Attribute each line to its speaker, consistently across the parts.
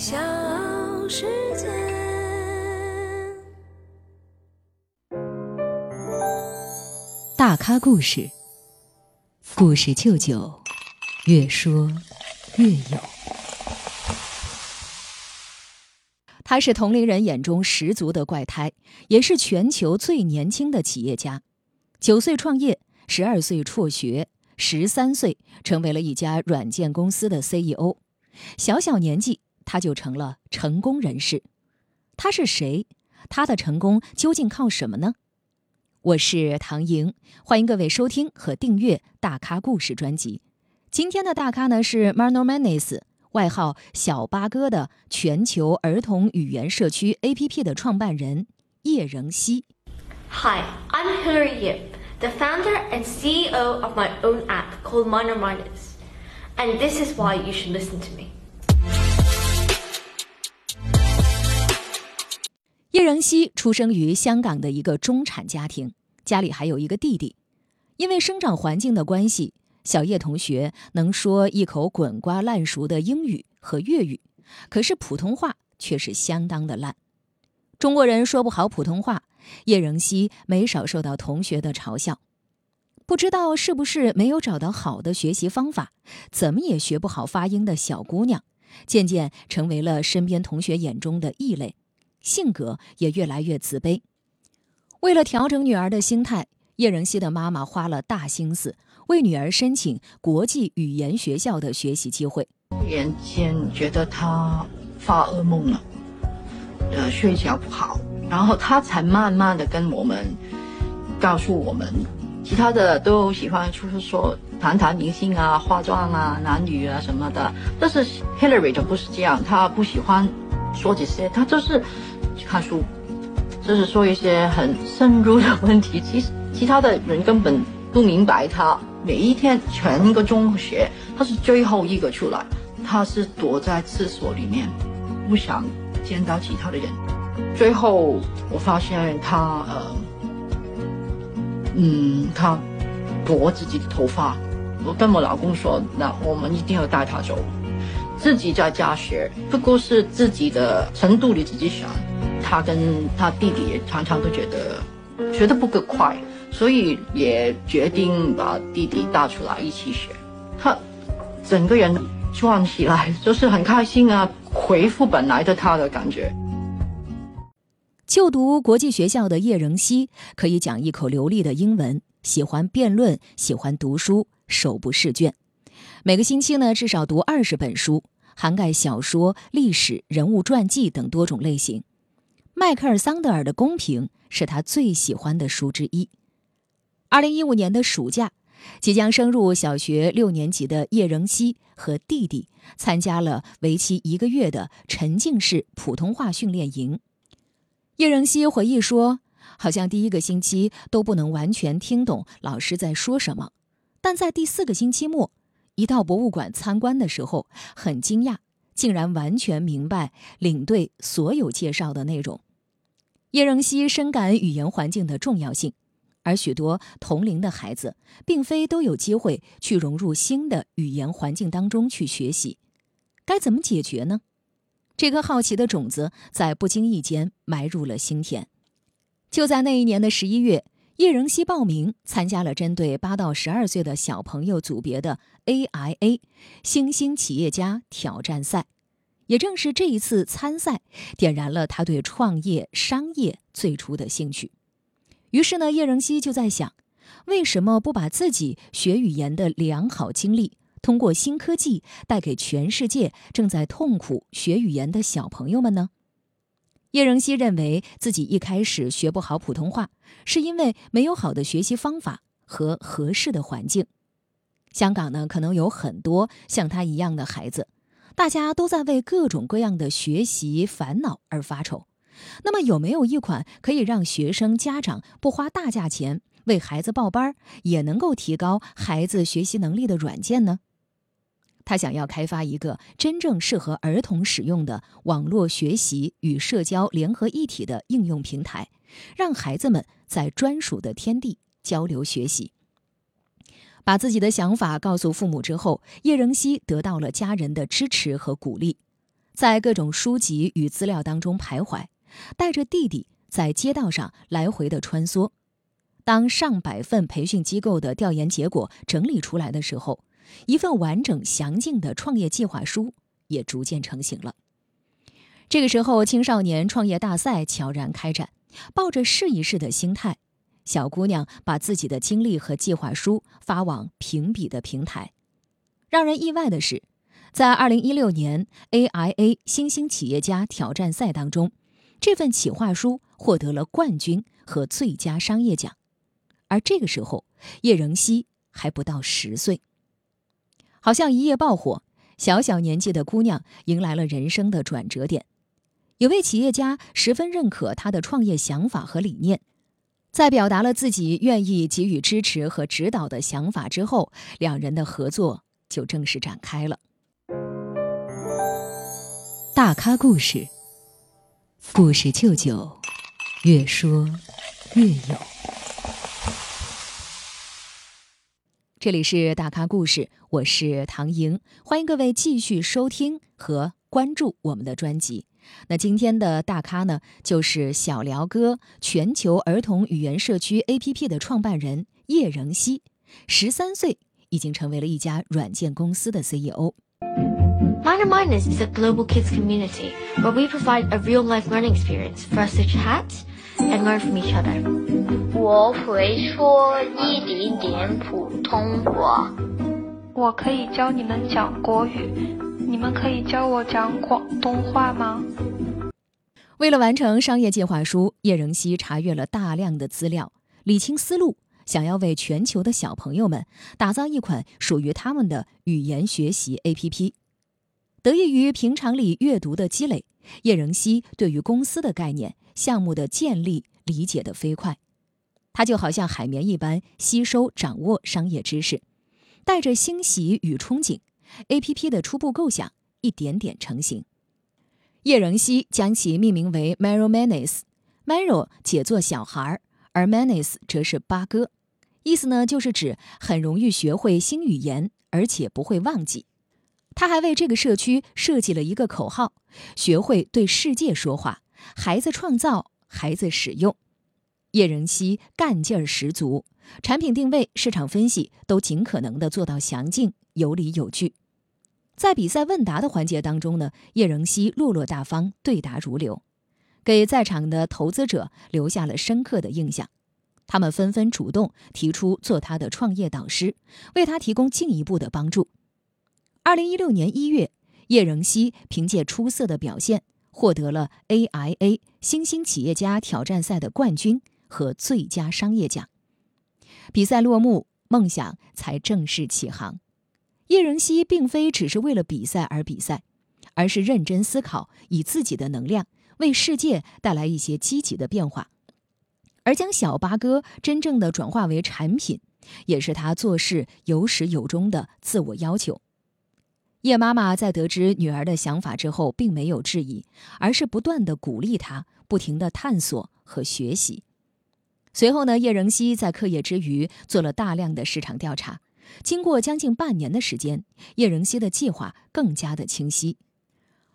Speaker 1: 小世界。
Speaker 2: 大咖故事，故事舅舅，越说越有。他是同龄人眼中十足的怪胎，也是全球最年轻的企业家。九岁创业，十二岁辍学，十三岁成为了一家软件公司的 CEO。小小年纪。他就成了成功人士，他是谁？他的成功究竟靠什么呢？我是唐莹，欢迎各位收听和订阅《大咖故事》专辑。今天的大咖呢是 Marno Manis，外号小八哥的全球儿童语言社区 APP 的创办人叶仍希。
Speaker 3: Hi, I'm Hilary Yip, the founder and CEO of my own app called Marno Manis, and this is why you should listen to me.
Speaker 2: 叶仍希出生于香港的一个中产家庭，家里还有一个弟弟。因为生长环境的关系，小叶同学能说一口滚瓜烂熟的英语和粤语，可是普通话却是相当的烂。中国人说不好普通话，叶仍希没少受到同学的嘲笑。不知道是不是没有找到好的学习方法，怎么也学不好发音的小姑娘，渐渐成为了身边同学眼中的异类。性格也越来越自卑。为了调整女儿的心态，叶仁熙的妈妈花了大心思为女儿申请国际语言学校的学习机会。
Speaker 4: 原先觉得她发噩梦了，呃，睡觉不好，然后她才慢慢的跟我们告诉我们，其他的都喜欢就是说谈谈明星啊、化妆啊、男女啊什么的，但是 Hillary 就不是这样，她不喜欢说这些，他就是去。看书，就是说一些很深入的问题。其实其他的人根本不明白他。每一天全个中学，他是最后一个出来，他是躲在厕所里面，不想见到其他的人。最后我发现他呃，嗯，他夺自己的头发。我跟我老公说，那我们一定要带他走。自己在家学，不过是自己的程度你自己选。他跟他弟弟常常都觉得学的不够快，所以也决定把弟弟带出来一起学。他整个人转起来就是很开心啊，恢复本来的他的感觉。
Speaker 2: 就读国际学校的叶仍希可以讲一口流利的英文，喜欢辩论，喜欢读书，手不释卷。每个星期呢，至少读二十本书，涵盖小说、历史、人物传记等多种类型。迈克尔·桑德尔的《公平》是他最喜欢的书之一。二零一五年的暑假，即将升入小学六年级的叶仍希和弟弟参加了为期一个月的沉浸式普通话训练营。叶仍希回忆说：“好像第一个星期都不能完全听懂老师在说什么，但在第四个星期末，一到博物馆参观的时候，很惊讶。”竟然完全明白领队所有介绍的内容。叶仍希深感语言环境的重要性，而许多同龄的孩子并非都有机会去融入新的语言环境当中去学习。该怎么解决呢？这颗好奇的种子在不经意间埋入了心田。就在那一年的十一月，叶仍希报名参加了针对八到十二岁的小朋友组别的 AIA 新兴企业家挑战赛。也正是这一次参赛，点燃了他对创业商业最初的兴趣。于是呢，叶仍希就在想，为什么不把自己学语言的良好经历，通过新科技带给全世界正在痛苦学语言的小朋友们呢？叶仍希认为自己一开始学不好普通话，是因为没有好的学习方法和合适的环境。香港呢，可能有很多像他一样的孩子。大家都在为各种各样的学习烦恼而发愁，那么有没有一款可以让学生家长不花大价钱为孩子报班，也能够提高孩子学习能力的软件呢？他想要开发一个真正适合儿童使用的网络学习与社交联合一体的应用平台，让孩子们在专属的天地交流学习。把自己的想法告诉父母之后，叶仍希得到了家人的支持和鼓励。在各种书籍与资料当中徘徊，带着弟弟在街道上来回的穿梭。当上百份培训机构的调研结果整理出来的时候，一份完整详尽的创业计划书也逐渐成型了。这个时候，青少年创业大赛悄然开展，抱着试一试的心态，小姑娘把自己的经历和计划书发往评比的平台。让人意外的是，在2016年 AIA 新兴企业家挑战赛当中，这份企划书获得了冠军和最佳商业奖。而这个时候，叶仍希还不到十岁。好像一夜爆火，小小年纪的姑娘迎来了人生的转折点。有位企业家十分认可她的创业想法和理念，在表达了自己愿意给予支持和指导的想法之后，两人的合作就正式展开了。大咖故事，故事舅舅，越说越有。这里是大咖故事，我是唐莹，欢迎各位继续收听和关注我们的专辑。那今天的大咖呢，就是小聊哥全球儿童语言社区 APP 的创办人叶仍希，十三岁已经成为了一家软件公司的 CEO。
Speaker 3: Minor Minus is a global kids community where we provide a real-life learning experience for us to chat and learn from each other.
Speaker 5: 我会说一点点普通话。
Speaker 6: 我可以教你们讲国语，你们可以教我讲广东话吗？
Speaker 2: 为了完成商业计划书，叶仍希查阅了大量的资料，理清思路，想要为全球的小朋友们打造一款属于他们的语言学习 APP。得益于平常里阅读的积累，叶仍希对于公司的概念、项目的建立理解的飞快。他就好像海绵一般吸收掌握商业知识，带着欣喜与憧憬，A.P.P. 的初步构想一点点成型。叶仍希将其命名为 Maro Manis，Maro 解作小孩，而 Manis 则是八哥，意思呢就是指很容易学会新语言，而且不会忘记。他还为这个社区设计了一个口号：学会对世界说话，孩子创造，孩子使用。叶仍希干劲儿十足，产品定位、市场分析都尽可能的做到详尽、有理有据。在比赛问答的环节当中呢，叶仍希落落大方，对答如流，给在场的投资者留下了深刻的印象。他们纷纷主动提出做他的创业导师，为他提供进一步的帮助。二零一六年一月，叶仍希凭借出色的表现，获得了 AIA 新兴企业家挑战赛的冠军。和最佳商业奖。比赛落幕，梦想才正式起航。叶仁熙并非只是为了比赛而比赛，而是认真思考，以自己的能量为世界带来一些积极的变化。而将小八哥真正的转化为产品，也是他做事有始有终的自我要求。叶妈妈在得知女儿的想法之后，并没有质疑，而是不断的鼓励她，不停的探索和学习。随后呢，叶仍希在课业之余做了大量的市场调查。经过将近半年的时间，叶仍希的计划更加的清晰。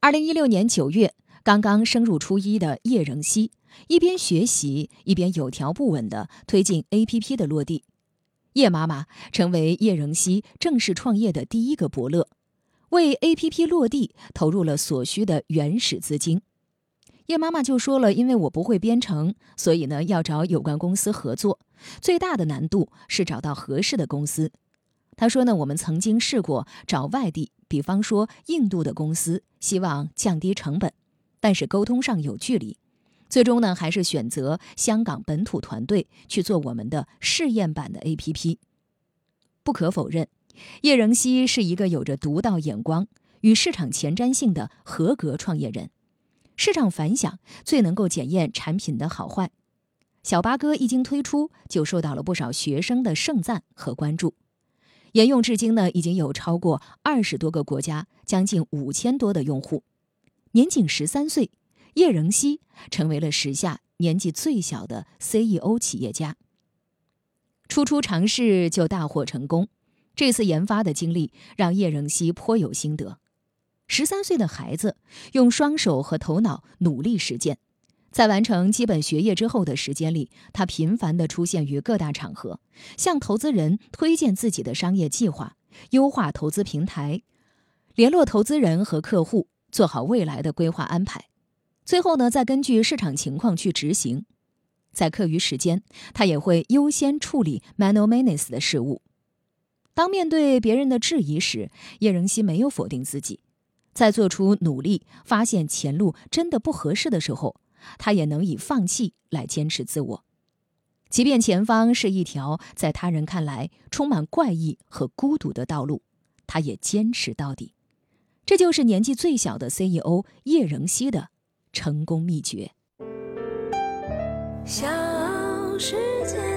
Speaker 2: 二零一六年九月，刚刚升入初一的叶仍希一边学习，一边有条不紊地推进 APP 的落地。叶妈妈成为叶仍希正式创业的第一个伯乐，为 APP 落地投入了所需的原始资金。叶妈妈就说了：“因为我不会编程，所以呢要找有关公司合作。最大的难度是找到合适的公司。”她说：“呢，我们曾经试过找外地，比方说印度的公司，希望降低成本，但是沟通上有距离。最终呢，还是选择香港本土团队去做我们的试验版的 APP。不可否认，叶仍希是一个有着独到眼光与市场前瞻性的合格创业人。”市场反响最能够检验产品的好坏。小八哥一经推出，就受到了不少学生的盛赞和关注。沿用至今呢，已经有超过二十多个国家，将近五千多的用户。年仅十三岁，叶仍希成为了时下年纪最小的 CEO 企业家。初初尝试就大获成功，这次研发的经历让叶仍希颇有心得。十三岁的孩子用双手和头脑努力实践，在完成基本学业之后的时间里，他频繁地出现于各大场合，向投资人推荐自己的商业计划，优化投资平台，联络投资人和客户，做好未来的规划安排。最后呢，再根据市场情况去执行。在课余时间，他也会优先处理 Mano Manis 的事务。当面对别人的质疑时，叶仁熙没有否定自己，在做出努力、发现前路真的不合适的时候，他也能以放弃来坚持自我。即便前方是一条在他人看来充满怪异和孤独的道路，他也坚持到底。这就是年纪最小的 CEO 叶仁熙的成功秘诀。
Speaker 1: 小世界。